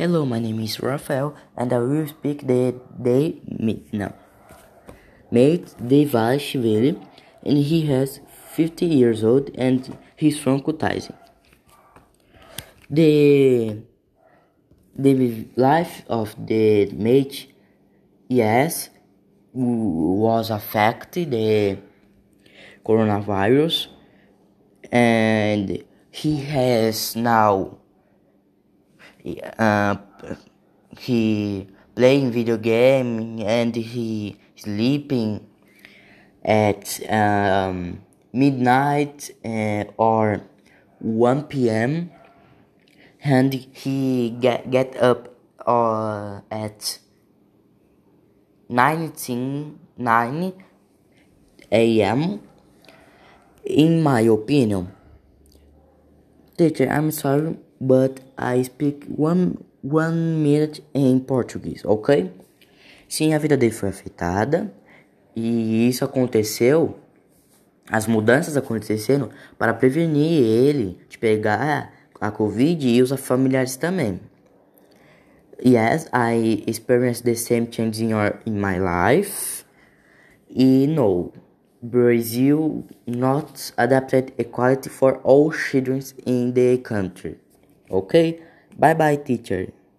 Hello, my name is Rafael, and I will speak the day no. Mate Devashvili, and he has 50 years old, and he's from Kutaisi. The the life of the mate, yes, was affected the coronavirus, and he has now uh, he playing video game and he sleeping at um, midnight uh, or 1 p.m. and he get get up uh, at 19 9 a.m. in my opinion teacher i'm sorry but I speak one, one minute em português, ok? Sim, a vida dele foi afetada e isso aconteceu, as mudanças aconteceram para prevenir ele de pegar a Covid e os familiares também. Yes, I experienced the same change in, your, in my life. E no, Brazil not adapted equality for all children in the country. Okay? Bye bye, teacher.